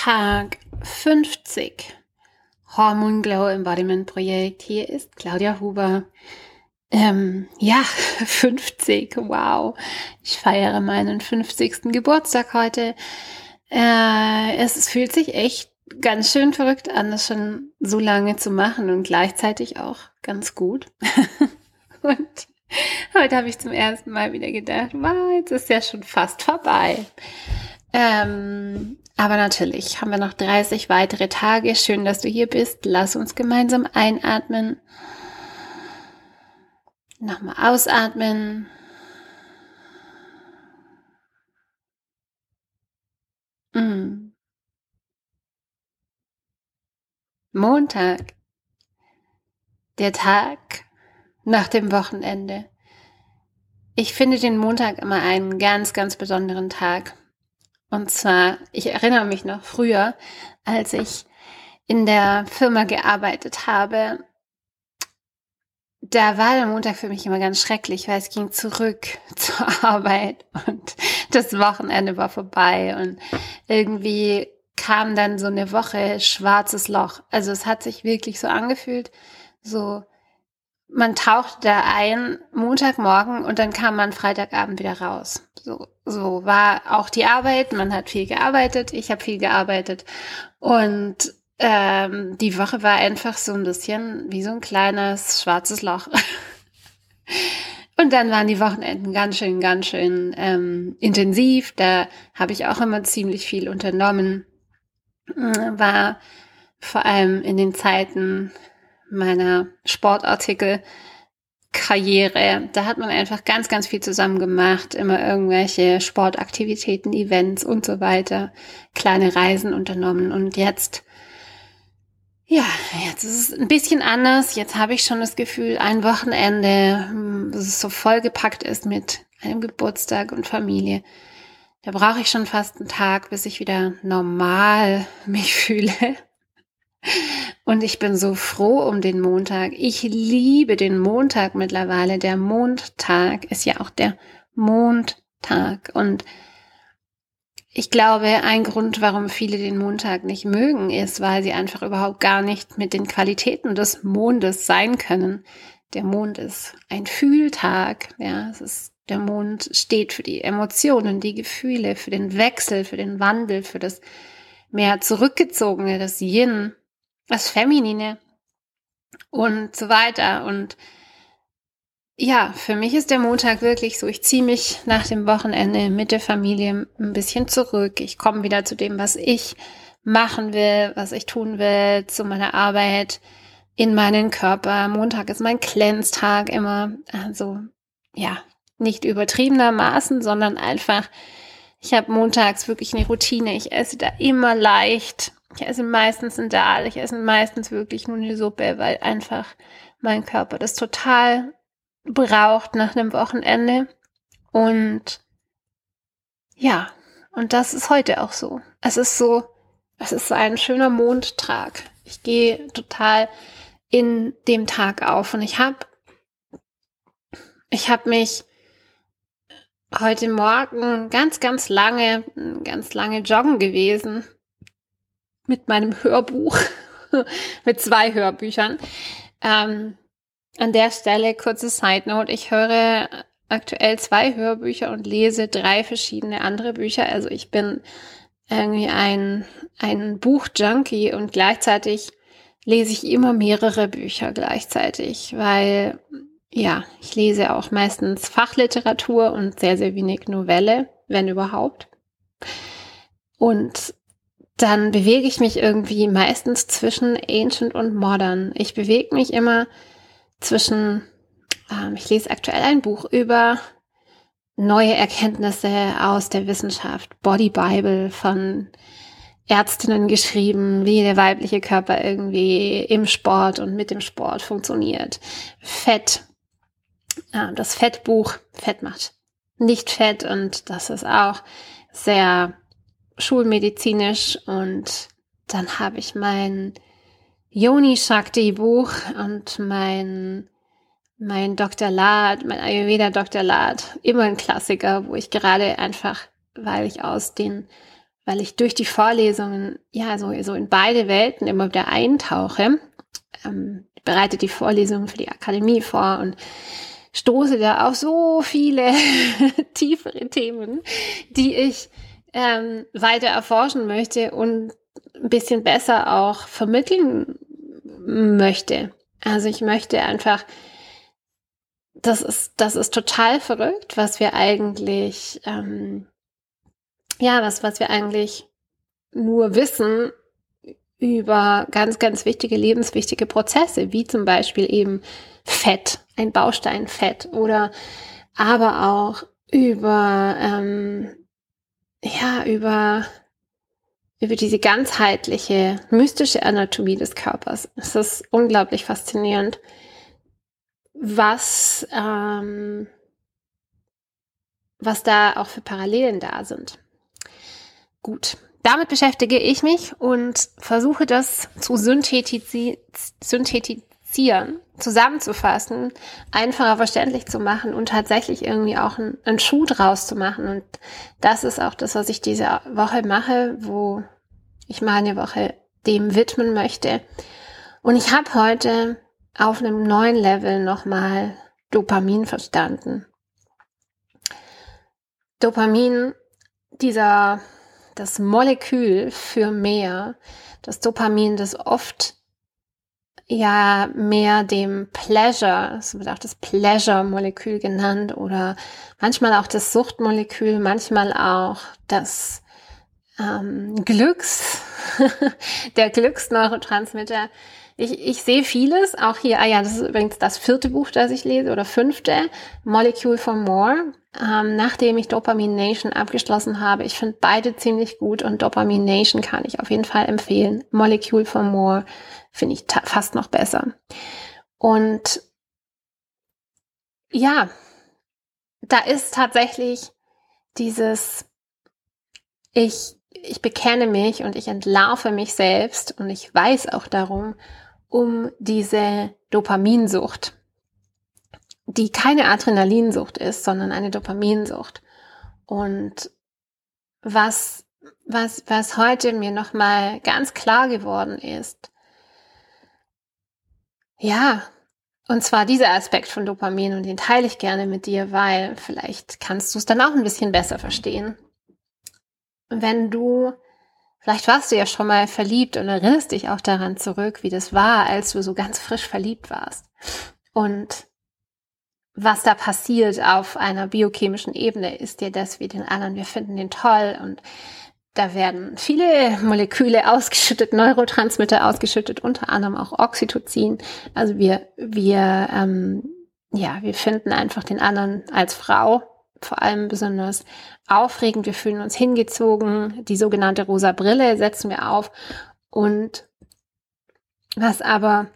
Tag 50 Hormone Glow Embodiment Projekt. Hier ist Claudia Huber. Ähm, ja, 50, wow. Ich feiere meinen 50. Geburtstag heute. Äh, es fühlt sich echt ganz schön verrückt an, das schon so lange zu machen und gleichzeitig auch ganz gut. und heute habe ich zum ersten Mal wieder gedacht, wow, jetzt ist ja schon fast vorbei. Ähm, aber natürlich haben wir noch 30 weitere Tage. Schön, dass du hier bist. Lass uns gemeinsam einatmen. Nochmal ausatmen. Mm. Montag. Der Tag nach dem Wochenende. Ich finde den Montag immer einen ganz, ganz besonderen Tag. Und zwar, ich erinnere mich noch früher, als ich in der Firma gearbeitet habe, da war der Montag für mich immer ganz schrecklich, weil es ging zurück zur Arbeit und das Wochenende war vorbei und irgendwie kam dann so eine Woche schwarzes Loch. Also es hat sich wirklich so angefühlt, so man tauchte da ein Montagmorgen und dann kam man Freitagabend wieder raus. So, so war auch die Arbeit. Man hat viel gearbeitet. Ich habe viel gearbeitet. Und ähm, die Woche war einfach so ein bisschen wie so ein kleines schwarzes Loch. Und dann waren die Wochenenden ganz schön, ganz schön ähm, intensiv. Da habe ich auch immer ziemlich viel unternommen. War vor allem in den Zeiten meiner Sportartikel Karriere. Da hat man einfach ganz, ganz viel zusammen gemacht, immer irgendwelche Sportaktivitäten, Events und so weiter, kleine Reisen unternommen. Und jetzt, ja, jetzt ist es ein bisschen anders. Jetzt habe ich schon das Gefühl, ein Wochenende, hm, das es so vollgepackt ist mit einem Geburtstag und Familie. Da brauche ich schon fast einen Tag, bis ich wieder normal mich fühle. Und ich bin so froh um den Montag. Ich liebe den Montag mittlerweile. Der Mondtag ist ja auch der Mondtag. Und ich glaube, ein Grund, warum viele den Montag nicht mögen, ist, weil sie einfach überhaupt gar nicht mit den Qualitäten des Mondes sein können. Der Mond ist ein Fühltag. Ja, es ist, der Mond steht für die Emotionen, die Gefühle, für den Wechsel, für den Wandel, für das mehr zurückgezogene, das Yin das Feminine und so weiter. Und ja, für mich ist der Montag wirklich so, ich ziehe mich nach dem Wochenende mit der Familie ein bisschen zurück. Ich komme wieder zu dem, was ich machen will, was ich tun will, zu meiner Arbeit, in meinen Körper. Montag ist mein Cleanse-Tag immer. Also ja, nicht übertriebenermaßen, sondern einfach, ich habe montags wirklich eine Routine. Ich esse da immer leicht ich esse meistens ein Dahl, ich esse meistens wirklich nur eine Suppe, weil einfach mein Körper das total braucht nach einem Wochenende. Und ja, und das ist heute auch so. Es ist so, es ist so ein schöner Mondtag. Ich gehe total in dem Tag auf und ich habe ich habe mich heute Morgen ganz, ganz lange, ganz lange joggen gewesen mit meinem Hörbuch, mit zwei Hörbüchern. Ähm, an der Stelle kurze Side Note. Ich höre aktuell zwei Hörbücher und lese drei verschiedene andere Bücher. Also ich bin irgendwie ein, ein Buchjunkie und gleichzeitig lese ich immer mehrere Bücher gleichzeitig, weil ja, ich lese auch meistens Fachliteratur und sehr, sehr wenig Novelle, wenn überhaupt. Und dann bewege ich mich irgendwie meistens zwischen Ancient und Modern. Ich bewege mich immer zwischen, ähm, ich lese aktuell ein Buch über neue Erkenntnisse aus der Wissenschaft, Body Bible von Ärztinnen geschrieben, wie der weibliche Körper irgendwie im Sport und mit dem Sport funktioniert. Fett, äh, das Fettbuch, Fett macht nicht Fett und das ist auch sehr schulmedizinisch und dann habe ich mein Yoni Shakti Buch und mein mein Dr. Lad, mein Ayurveda Dr. Lad, immer ein Klassiker, wo ich gerade einfach, weil ich aus den weil ich durch die Vorlesungen ja so, so in beide Welten immer wieder eintauche. Ähm, bereite die Vorlesungen für die Akademie vor und stoße da auf so viele tiefere Themen, die ich ähm, weiter erforschen möchte und ein bisschen besser auch vermitteln möchte. Also ich möchte einfach, das ist, das ist total verrückt, was wir eigentlich, ähm, ja, was, was wir eigentlich nur wissen über ganz, ganz wichtige, lebenswichtige Prozesse, wie zum Beispiel eben Fett, ein Baustein Fett oder aber auch über, ähm, ja, über über diese ganzheitliche, mystische Anatomie des Körpers. Es ist unglaublich faszinierend, was, ähm, was da auch für Parallelen da sind. Gut, damit beschäftige ich mich und versuche das zu synthetisi synthetisieren, zusammenzufassen, einfacher verständlich zu machen und tatsächlich irgendwie auch einen, einen Schuh draus zu machen. Und das ist auch das, was ich diese Woche mache, wo ich meine Woche dem widmen möchte. Und ich habe heute auf einem neuen Level nochmal Dopamin verstanden. Dopamin, dieser, das Molekül für mehr, das Dopamin, das oft ja mehr dem Pleasure, es wird auch das Pleasure-Molekül genannt oder manchmal auch das Suchtmolekül, manchmal auch das ähm, Glücks, der Glücksneurotransmitter. Ich, ich sehe vieles, auch hier, ah ja, das ist übrigens das vierte Buch, das ich lese, oder fünfte, Molecule for More, ähm, nachdem ich Dopamine Nation abgeschlossen habe. Ich finde beide ziemlich gut und Dopamine Nation kann ich auf jeden Fall empfehlen. Molecule for More finde ich fast noch besser. Und ja, da ist tatsächlich dieses, ich, ich bekenne mich und ich entlarve mich selbst und ich weiß auch darum, um diese Dopaminsucht, die keine Adrenalinsucht ist, sondern eine Dopaminsucht. Und was, was, was heute mir nochmal ganz klar geworden ist, ja, und zwar dieser Aspekt von Dopamin und den teile ich gerne mit dir, weil vielleicht kannst du es dann auch ein bisschen besser verstehen. Wenn du, vielleicht warst du ja schon mal verliebt und erinnerst dich auch daran zurück, wie das war, als du so ganz frisch verliebt warst. Und was da passiert auf einer biochemischen Ebene ist ja, dass wir den anderen, wir finden den toll und da werden viele Moleküle ausgeschüttet, Neurotransmitter ausgeschüttet, unter anderem auch Oxytocin. Also wir, wir, ähm, ja, wir finden einfach den anderen als Frau vor allem besonders aufregend. Wir fühlen uns hingezogen. Die sogenannte rosa Brille setzen wir auf. Und was aber,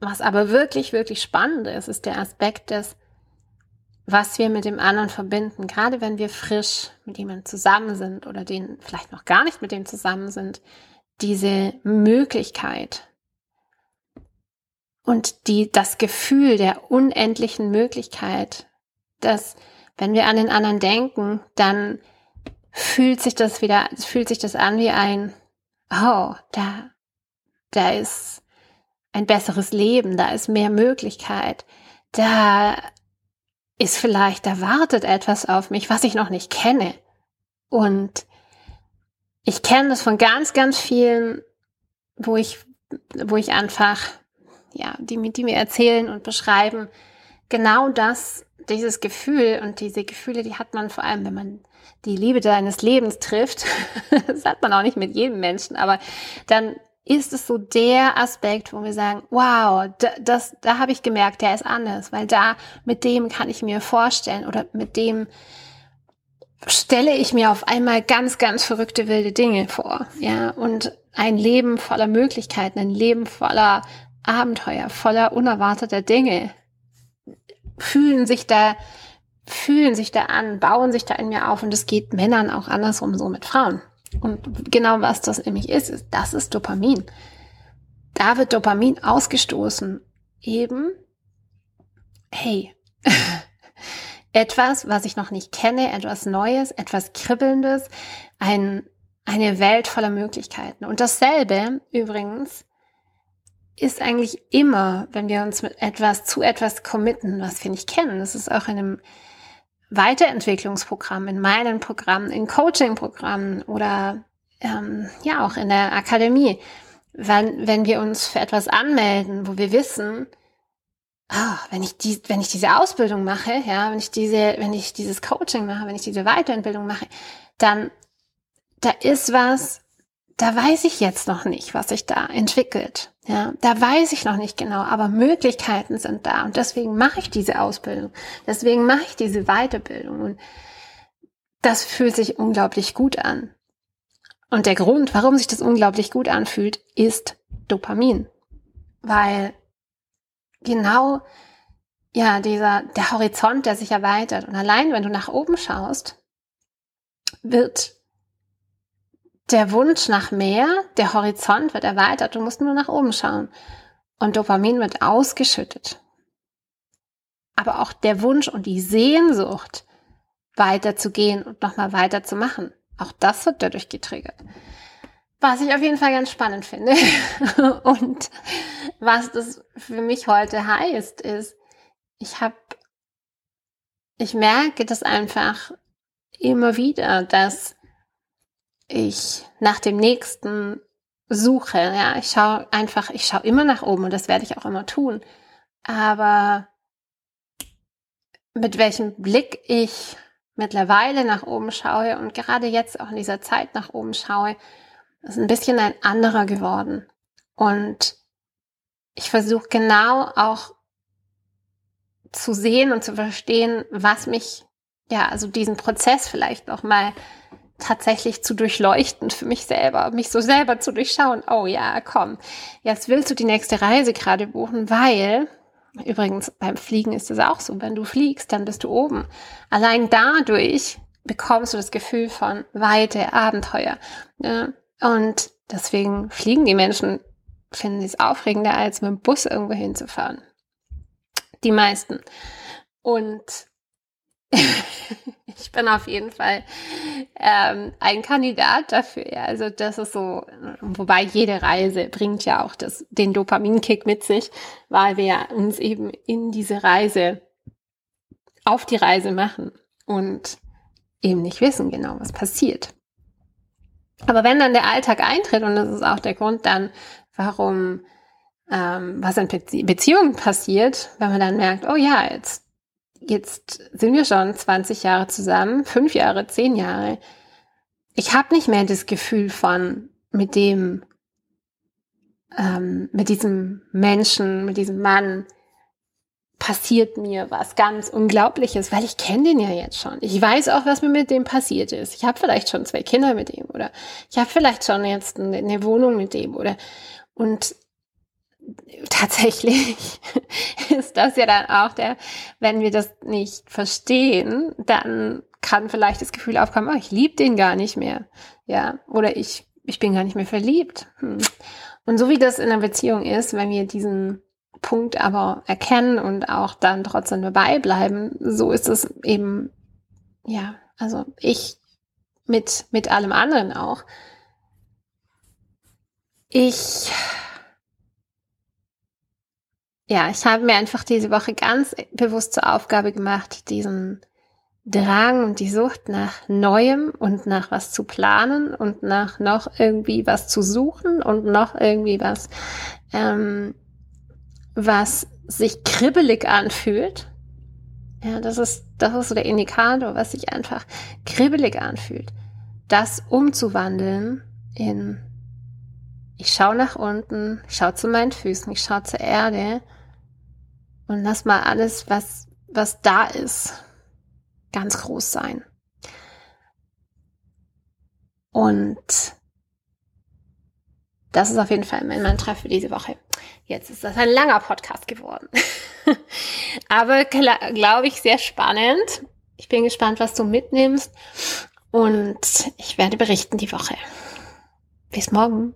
was aber wirklich, wirklich spannend ist, ist der Aspekt des was wir mit dem anderen verbinden, gerade wenn wir frisch mit jemandem zusammen sind oder den vielleicht noch gar nicht mit dem zusammen sind, diese Möglichkeit und die, das Gefühl der unendlichen Möglichkeit, dass wenn wir an den anderen denken, dann fühlt sich das wieder, fühlt sich das an wie ein, oh, da, da ist ein besseres Leben, da ist mehr Möglichkeit, da ist vielleicht, da wartet etwas auf mich, was ich noch nicht kenne. Und ich kenne das von ganz, ganz vielen, wo ich, wo ich einfach, ja, die, die mir erzählen und beschreiben, genau das, dieses Gefühl und diese Gefühle, die hat man vor allem, wenn man die Liebe deines Lebens trifft. das hat man auch nicht mit jedem Menschen, aber dann ist es so der Aspekt, wo wir sagen, wow, da, das, da habe ich gemerkt, der ist anders, weil da mit dem kann ich mir vorstellen oder mit dem stelle ich mir auf einmal ganz, ganz verrückte wilde Dinge vor, ja, und ein Leben voller Möglichkeiten, ein Leben voller Abenteuer, voller unerwarteter Dinge fühlen sich da fühlen sich da an, bauen sich da in mir auf und es geht Männern auch andersrum so mit Frauen. Und genau was das nämlich ist, ist, das ist Dopamin. Da wird Dopamin ausgestoßen. Eben, hey, Etwas, was ich noch nicht kenne, etwas Neues, etwas Kribbelndes, ein, eine Welt voller Möglichkeiten. Und dasselbe übrigens ist eigentlich immer, wenn wir uns mit etwas zu etwas committen, was wir nicht kennen. Das ist auch in einem Weiterentwicklungsprogramm, in meinen Programmen, in Coaching-Programmen oder ähm, ja auch in der Akademie. Wenn, wenn wir uns für etwas anmelden, wo wir wissen, ah, wenn ich die, wenn ich diese Ausbildung mache, ja, wenn ich diese, wenn ich dieses Coaching mache, wenn ich diese Weiterentbildung mache, dann da ist was, da weiß ich jetzt noch nicht, was sich da entwickelt. Ja, da weiß ich noch nicht genau, aber Möglichkeiten sind da und deswegen mache ich diese Ausbildung. Deswegen mache ich diese Weiterbildung und das fühlt sich unglaublich gut an. Und der Grund, warum sich das unglaublich gut anfühlt, ist Dopamin. Weil genau, ja, dieser, der Horizont, der sich erweitert. Und allein, wenn du nach oben schaust, wird der Wunsch nach mehr, der Horizont wird erweitert, du musst nur nach oben schauen. Und Dopamin wird ausgeschüttet. Aber auch der Wunsch und die Sehnsucht, weiterzugehen und nochmal weiterzumachen, auch das wird dadurch getriggert. Was ich auf jeden Fall ganz spannend finde und was das für mich heute heißt, ist, ich habe, ich merke das einfach immer wieder, dass ich nach dem nächsten suche. Ja, ich schaue einfach, ich schaue immer nach oben und das werde ich auch immer tun. Aber mit welchem Blick ich mittlerweile nach oben schaue und gerade jetzt auch in dieser Zeit nach oben schaue, ist ein bisschen ein anderer geworden. Und ich versuche genau auch zu sehen und zu verstehen, was mich, ja, also diesen Prozess vielleicht noch mal tatsächlich zu durchleuchten für mich selber, mich so selber zu durchschauen. Oh ja, komm, jetzt willst du die nächste Reise gerade buchen, weil übrigens beim Fliegen ist es auch so, wenn du fliegst, dann bist du oben. Allein dadurch bekommst du das Gefühl von Weite, Abenteuer. Ne? Und deswegen fliegen die Menschen, finden es aufregender, als mit dem Bus irgendwo hinzufahren. Die meisten. Und ich bin auf jeden Fall ähm, ein Kandidat dafür. Ja. Also das ist so, wobei jede Reise bringt ja auch das, den Dopaminkick mit sich, weil wir uns eben in diese Reise, auf die Reise machen und eben nicht wissen genau, was passiert. Aber wenn dann der Alltag eintritt, und das ist auch der Grund dann, warum ähm, was in Beziehungen passiert, wenn man dann merkt, oh ja, jetzt jetzt sind wir schon 20 Jahre zusammen, fünf Jahre, zehn Jahre. Ich habe nicht mehr das Gefühl von mit dem, ähm, mit diesem Menschen, mit diesem Mann passiert mir was ganz Unglaubliches, weil ich kenne den ja jetzt schon. Ich weiß auch, was mir mit dem passiert ist. Ich habe vielleicht schon zwei Kinder mit dem oder ich habe vielleicht schon jetzt eine, eine Wohnung mit dem oder und tatsächlich ist das ja dann auch der, wenn wir das nicht verstehen, dann kann vielleicht das Gefühl aufkommen, oh, ich liebe den gar nicht mehr. Ja, oder ich, ich bin gar nicht mehr verliebt. Hm. Und so wie das in einer Beziehung ist, wenn wir diesen Punkt aber erkennen und auch dann trotzdem dabei bleiben, so ist es eben, ja, also ich mit, mit allem anderen auch. Ich ja, ich habe mir einfach diese Woche ganz bewusst zur Aufgabe gemacht, diesen Drang und die Sucht nach Neuem und nach was zu planen und nach noch irgendwie was zu suchen und noch irgendwie was, ähm, was sich kribbelig anfühlt. Ja, das ist, das ist so der Indikator, was sich einfach kribbelig anfühlt. Das umzuwandeln in, ich schaue nach unten, ich schaue zu meinen Füßen, ich schaue zur Erde und lass mal alles, was, was da ist, ganz groß sein. Und das ist auf jeden Fall mein Mantra für diese Woche. Jetzt ist das ein langer Podcast geworden. Aber glaube ich sehr spannend. Ich bin gespannt, was du mitnimmst. Und ich werde berichten die Woche. Bis morgen.